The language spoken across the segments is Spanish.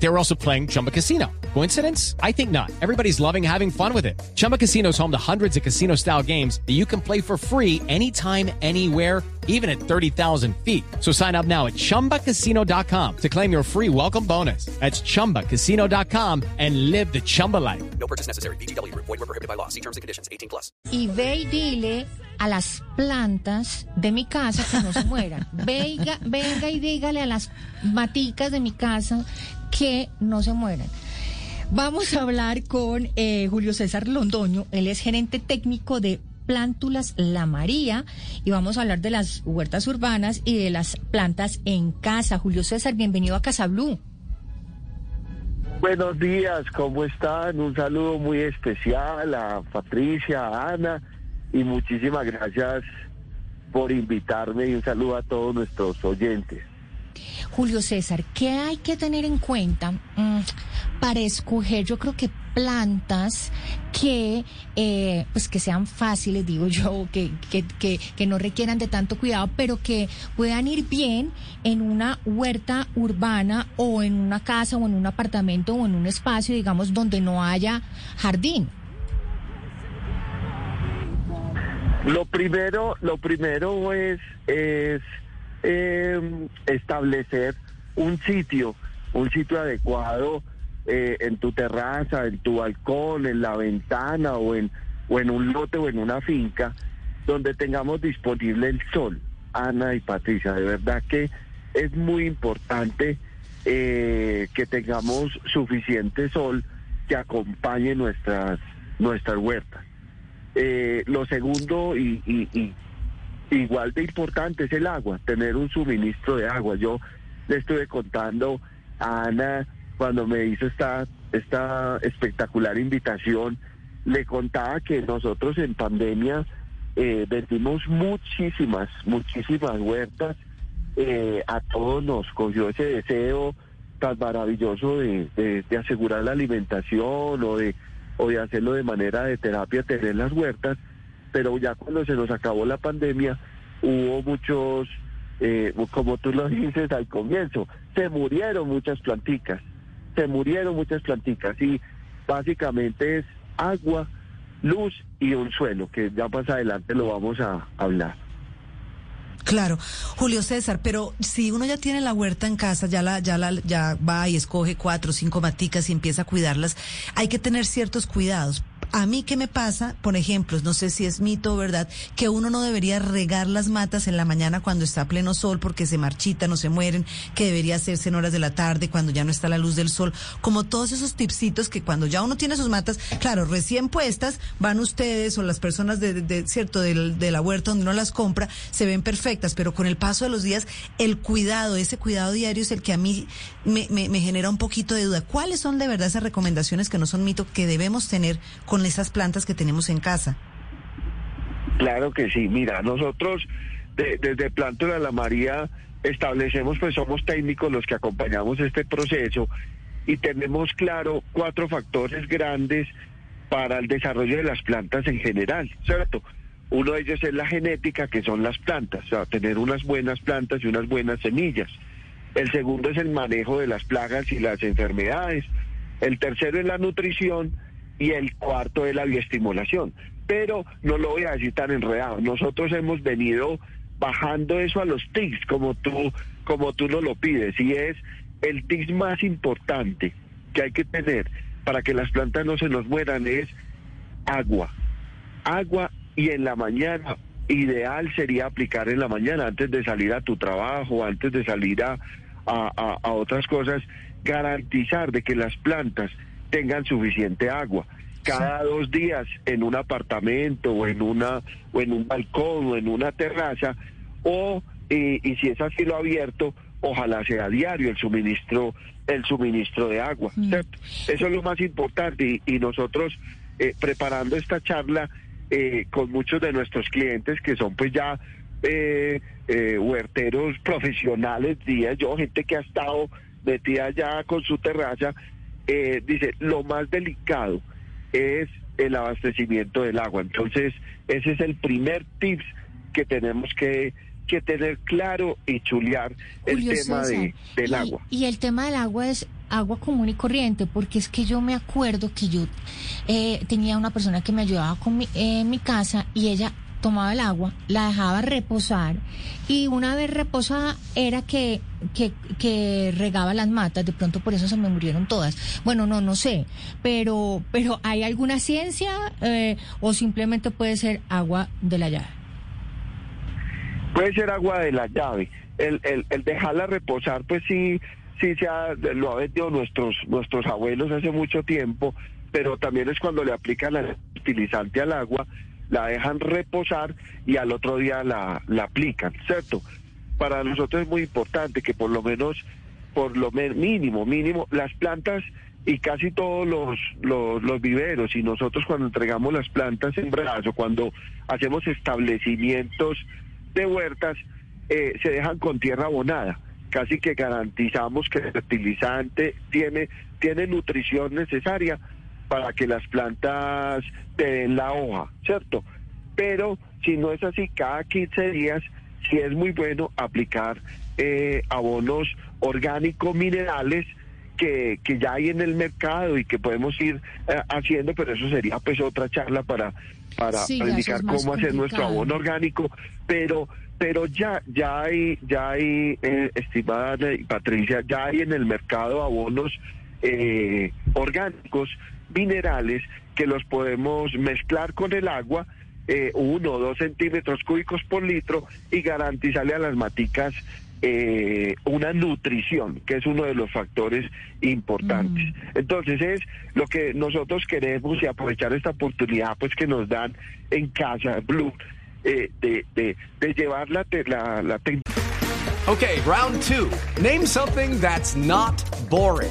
They were also playing Chumba Casino. Coincidence? I think not. Everybody's loving having fun with it. Chumba Casino is home to hundreds of casino style games that you can play for free anytime, anywhere, even at 30,000 feet. So sign up now at chumbacasino.com to claim your free welcome bonus. That's chumbacasino.com and live the Chumba life. No purchase necessary. BGW. Void were prohibited by law. See terms and conditions. 18 plus. y ve y dile a las plantas de mi casa que no se mueran. Venga, venga y dígale a las maticas de mi casa que no se mueran. Vamos a hablar con eh, Julio César Londoño, él es gerente técnico de Plántulas La María y vamos a hablar de las huertas urbanas y de las plantas en casa. Julio César, bienvenido a Casa Blue. Buenos días, ¿cómo están? Un saludo muy especial a Patricia, a Ana y muchísimas gracias por invitarme y un saludo a todos nuestros oyentes. Julio César, ¿qué hay que tener en cuenta mm, para escoger, yo creo que plantas que, eh, pues que sean fáciles, digo yo, que, que, que, no requieran de tanto cuidado, pero que puedan ir bien en una huerta urbana o en una casa o en un apartamento o en un espacio, digamos, donde no haya jardín? Lo primero, lo primero es eh, establecer un sitio, un sitio adecuado eh, en tu terraza, en tu balcón, en la ventana o en, o en un lote o en una finca donde tengamos disponible el sol. Ana y Patricia, de verdad que es muy importante eh, que tengamos suficiente sol que acompañe nuestras, nuestras huertas. Eh, lo segundo y, y, y igual de importante es el agua, tener un suministro de agua. Yo le estuve contando a Ana cuando me hizo esta, esta espectacular invitación, le contaba que nosotros en pandemia eh, vendimos muchísimas, muchísimas huertas. Eh, a todos nos cogió ese deseo tan maravilloso de, de, asegurar la alimentación o de, o de hacerlo de manera de terapia, tener las huertas pero ya cuando se nos acabó la pandemia hubo muchos, eh, como tú lo dices al comienzo, se murieron muchas planticas, se murieron muchas planticas y básicamente es agua, luz y un suelo, que ya más adelante lo vamos a hablar. Claro, Julio César, pero si uno ya tiene la huerta en casa, ya la, ya la, ya va y escoge cuatro o cinco maticas y empieza a cuidarlas, hay que tener ciertos cuidados. A mí, ¿qué me pasa? Por ejemplo, no sé si es mito o verdad, que uno no debería regar las matas en la mañana cuando está pleno sol porque se marchitan o se mueren, que debería hacerse en horas de la tarde cuando ya no está la luz del sol. Como todos esos tipsitos que cuando ya uno tiene sus matas, claro, recién puestas, van ustedes o las personas de, de, de cierto, de, de la huerta donde uno las compra, se ven perfectas, pero con el paso de los días, el cuidado, ese cuidado diario es el que a mí me, me, me genera un poquito de duda. ¿Cuáles son de verdad esas recomendaciones que no son mito que debemos tener con esas plantas que tenemos en casa? Claro que sí, mira, nosotros de, desde Plántola La María establecemos, pues somos técnicos los que acompañamos este proceso y tenemos claro cuatro factores grandes para el desarrollo de las plantas en general, ¿cierto? Uno de ellos es la genética, que son las plantas, o sea, tener unas buenas plantas y unas buenas semillas. El segundo es el manejo de las plagas y las enfermedades. El tercero es la nutrición y el cuarto es la bioestimulación. Pero no lo voy a decir tan enredado. Nosotros hemos venido bajando eso a los tics, como tú, como tú nos lo pides, y es el tic más importante que hay que tener para que las plantas no se nos mueran es agua. Agua y en la mañana, ideal sería aplicar en la mañana antes de salir a tu trabajo, antes de salir a, a, a, a otras cosas, garantizar de que las plantas tengan suficiente agua. Cada dos días en un apartamento o en una o en un balcón o en una terraza o y, y si es a cielo abierto, ojalá sea diario el suministro el suministro de agua. ¿cierto? Eso es lo más importante y, y nosotros eh, preparando esta charla eh, con muchos de nuestros clientes que son pues ya eh, eh, huerteros profesionales, días yo, gente que ha estado metida ya con su terraza, eh, dice, lo más delicado es el abastecimiento del agua. Entonces, ese es el primer tips que tenemos que, que tener claro y chulear el Julio tema de, del y, agua. Y el tema del agua es agua común y corriente, porque es que yo me acuerdo que yo eh, tenía una persona que me ayudaba con mi, eh, en mi casa y ella tomaba el agua, la dejaba reposar y una vez reposada era que, que, regaba las matas, de pronto por eso se me murieron todas. Bueno, no, no sé, pero, pero ¿hay alguna ciencia eh, o simplemente puede ser agua de la llave? Puede ser agua de la llave. El, el, el dejarla reposar, pues sí, sí se ha, lo ha vendido nuestros, nuestros abuelos hace mucho tiempo, pero también es cuando le aplican el fertilizante al agua, la dejan reposar y al otro día la, la aplican, ¿cierto? Para nosotros es muy importante que por lo menos, por lo mínimo, mínimo, las plantas y casi todos los, los, los viveros y nosotros cuando entregamos las plantas en brazo, cuando hacemos establecimientos de huertas, eh, se dejan con tierra abonada. Casi que garantizamos que el fertilizante tiene, tiene nutrición necesaria para que las plantas te den la hoja, ¿cierto? Pero si no es así, cada 15 días sí es muy bueno aplicar eh, abonos orgánicos minerales que, que ya hay en el mercado y que podemos ir eh, haciendo, pero eso sería pues otra charla para, para, Sí, indicar es cómo hacer nuestro abono orgánico, pero pero ya ya hay ya hay eh, estimada Patricia ya hay en el mercado abonos eh, orgánicos minerales que los podemos mezclar con el agua eh, uno o dos centímetros cúbicos por litro y garantizarle a las maticas eh, una nutrición, que es uno de los factores importantes. Entonces es lo que nosotros queremos y aprovechar esta oportunidad pues que nos dan en casa Blue eh, de, de, de llevar la, te- la, la Okay, round two. Name something that's not boring.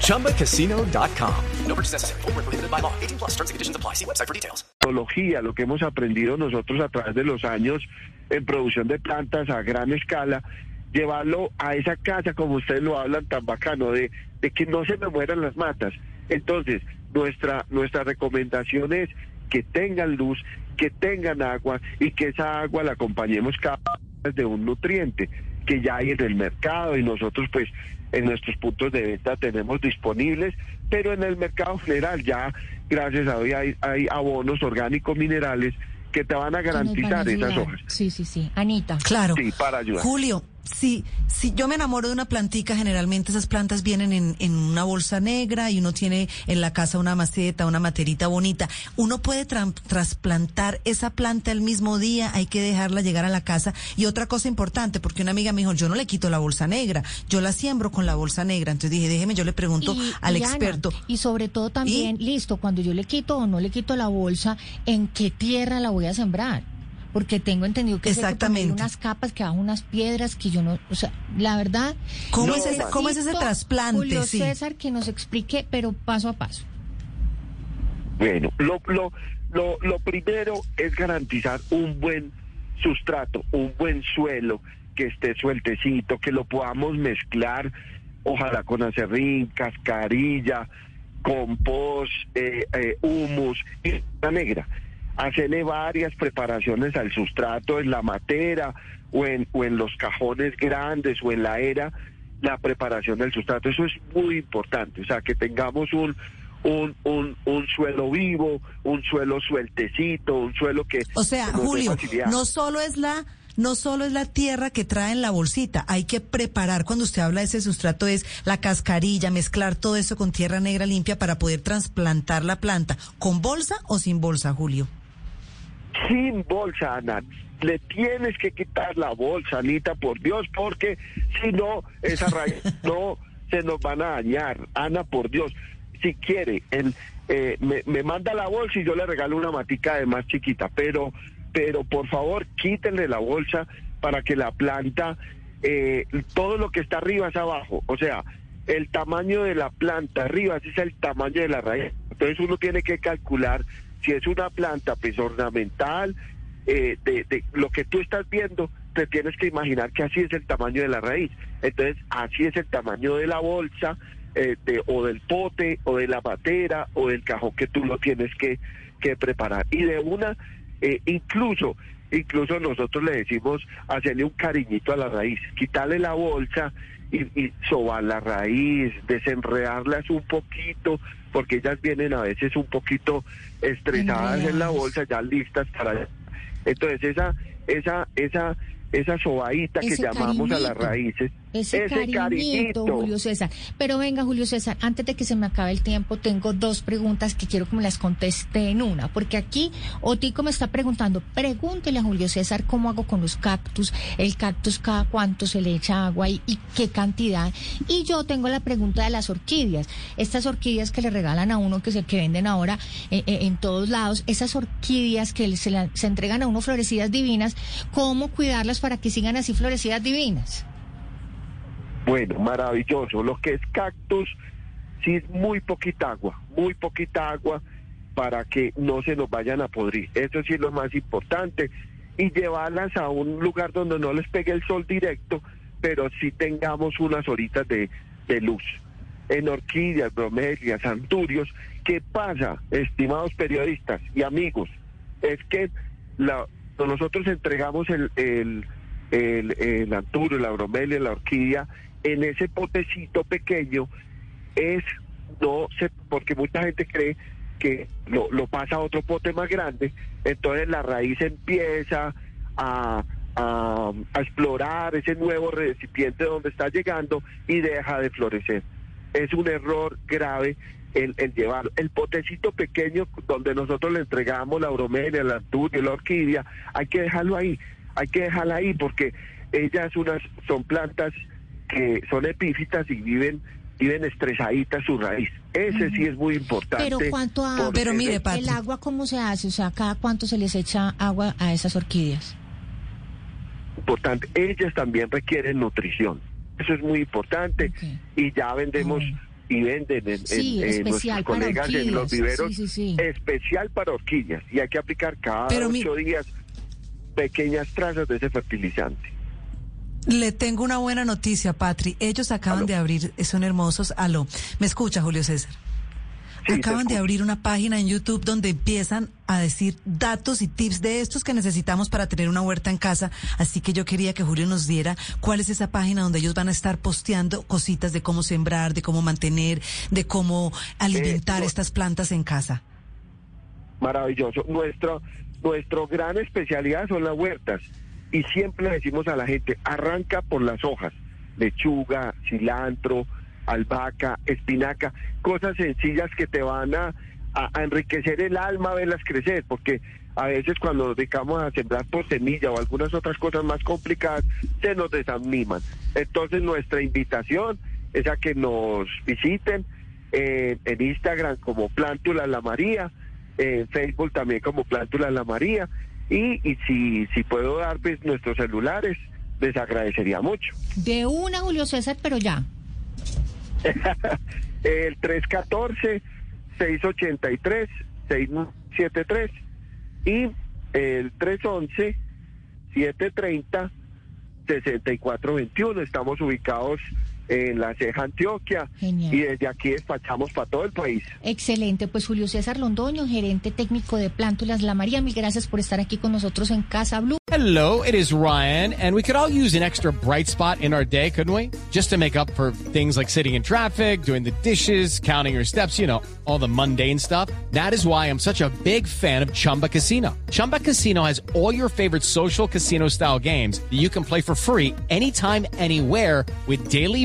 ChumbaCasino.com. No purchase necessary. Void where prohibited by law. 18 plus terms and conditions apply. See website for details. tecnología, lo que hemos aprendido nosotros a través de los años en producción de plantas a gran escala, llevarlo a esa casa, como ustedes lo hablan tan bacano, de, de que no se me mueran las matas. Entonces, nuestra, nuestra recomendación es que tengan luz, que tengan agua y que esa agua la acompañemos cada vez de un nutriente que ya hay en el mercado y nosotros pues en nuestros puntos de venta tenemos disponibles, pero en el mercado general ya gracias a Dios hay, hay abonos orgánicos minerales que te van a garantizar esas hojas. Sí, sí, sí. Anita. Claro. Sí, para ayudar. Julio, si, si yo me enamoro de una plantica, generalmente esas plantas vienen en, en una bolsa negra y uno tiene en la casa una maceta, una materita bonita. Uno puede trasplantar esa planta el mismo día, hay que dejarla llegar a la casa. Y otra cosa importante, porque una amiga me dijo, yo no le quito la bolsa negra, yo la siembro con la bolsa negra. Entonces dije, déjeme, yo le pregunto Y- al y Ana, experto. y sobre todo también, listo, cuando yo le quito o no le quito la bolsa, ¿en qué tierra la voy a sembrar? Porque tengo entendido que se hay Exactamente. unas capas, que bajo unas piedras, que yo no, o sea, la verdad. ¿Cómo, No, es, ese. ¿cómo es ese trasplante? Julio Sí. César que nos explique, pero paso a paso. Bueno, lo, lo, lo, lo primero es garantizar un buen sustrato, un buen suelo que esté sueltecito, que lo podamos mezclar, ojalá con acerrín, cascarilla, compost, eh, eh, humus y la negra. Hacerle varias preparaciones al sustrato en la matera o en, o en los cajones grandes o en la era, la preparación del sustrato. Eso es muy importante, o sea, que tengamos un, un, un, un suelo vivo, un suelo sueltecito, un suelo que... O sea, Julio, no solo es la no solo es la tierra que trae en la bolsita, hay que preparar cuando usted habla de ese sustrato es la cascarilla, mezclar todo eso con tierra negra limpia para poder trasplantar la planta, con bolsa o sin bolsa, Julio. Sin bolsa, Ana. Le tienes que quitar la bolsa, Anita, por Dios, porque si no, esa raíz no se nos van a dañar. Ana, por Dios, si quiere, él, eh, me, me manda la bolsa y yo le regalo una matica de más chiquita, pero, pero por favor, quítenle la bolsa para que la planta, eh, todo lo que está arriba es abajo. O sea, el tamaño de la planta arriba, ese es el tamaño de la raíz. Entonces uno tiene que calcular si es una planta pues ornamental, eh, de, lo que tú estás viendo, te tienes que imaginar que así es el tamaño de la raíz. Entonces así es el tamaño de la bolsa, eh, de- o del pote, o de la batera, o del cajón que tú lo tienes que, que preparar. Y de una, eh, incluso, incluso nosotros le decimos hacerle un cariñito a la raíz, quitarle la bolsa y, y sobar la raíz, desenredarlas un poquito, porque ellas vienen a veces un poquito estresadas en la bolsa, ya listas para... Entonces esa, esa, esa, esa sobadita que llamamos a las raíces, Ese, cariñito, Julio César. Pero venga, Julio César, antes de que se me acabe el tiempo, tengo dos preguntas que quiero que me las conteste en una. Porque aquí Otico me está preguntando, pregúntele a Julio César cómo hago con los cactus, el cactus cada cuánto se le echa agua y, y qué cantidad. Y yo tengo la pregunta de las orquídeas. Estas orquídeas que le regalan a uno, que se que venden ahora eh, eh, en todos lados, esas orquídeas que se, la- se entregan a uno florecidas divinas, ¿cómo cuidarlas para que sigan así florecidas divinas? Bueno, maravilloso. Lo que es cactus, sí es muy poquita agua, muy poquita agua para que no se nos vayan a podrir. Eso sí es lo más importante. Y llevarlas a un lugar donde no les pegue el sol directo, pero sí tengamos unas horitas de, de luz. En orquídeas, bromelias, anturios, ¿qué pasa, estimados periodistas y amigos? Es que la, nosotros entregamos el, el, el, el anturio, la bromelia, la orquídea en ese potecito pequeño es no sé porque mucha gente cree que lo, lo pasa a otro pote más grande entonces la raíz empieza a, a, explorar ese nuevo recipiente donde está llegando y deja de florecer. Es un error grave el, el llevar el potecito pequeño donde nosotros le entregamos la bromelia, la anturia, la orquídea, hay que dejarlo ahí, hay que dejarla ahí porque ellas unas son plantas que son epífitas y viven viven estresaditas su raíz. Ese sí es muy importante. Pero cuánto agua, Pero mire, Pati. el agua cómo se hace, o sea, cada cuánto se les echa agua a esas orquídeas. importante. Ellas también requieren nutrición. Eso es muy importante. Y ya vendemos Ah. y venden en, Sí, en- en especial nuestros colegas en los viveros. Sí, sí, sí. Especial para orquídeas. Y hay que aplicar cada Pero mi- ocho días pequeñas trazas de ese fertilizante. Le tengo una buena noticia, Patri. Ellos acaban Aló. de abrir, son hermosos. Aló, me escucha, Julio César. Sí, acaban de abrir una página en YouTube donde empiezan a decir datos y tips de estos que necesitamos para tener una huerta en casa. Así que yo quería que Julio nos diera cuál es esa página donde ellos van a estar posteando cositas de cómo sembrar, de cómo mantener, de cómo alimentar estas plantas en casa. Maravilloso. Nuestro, nuestro gran especialidad son las huertas. Y siempre le decimos a la gente, arranca por las hojas. Lechuga, cilantro, albahaca, espinaca, cosas sencillas que te van a, enriquecer el alma verlas crecer, porque a veces cuando nos dedicamos a sembrar por semilla o algunas otras cosas más complicadas, se nos desaniman. Entonces nuestra invitación es a que nos visiten eh, en Instagram como Plántula La María, en Facebook también como Plántula La María, y, y si, si puedo dar pues, nuestros celulares, les agradecería mucho. De una, Julio César, pero ya. el 314-683-673 y el 311-730-6421. Estamos ubicados en La Ceja, Antioquia, Genial. y desde aquí despachamos para todo el país. Excelente, pues Julio César Londoño, gerente técnico de Plántulas La María, mil gracias por estar aquí con nosotros en Casa Blue. Hello, it is Ryan, and we could all use an extra bright spot in our day, couldn't we? Just to make up for things like sitting in traffic, doing the dishes, counting your steps, you know, all the mundane stuff. That is why I'm such a big fan of Chumba Casino. Chumba Casino has all your favorite social casino style games that you can play for free anytime, anywhere with daily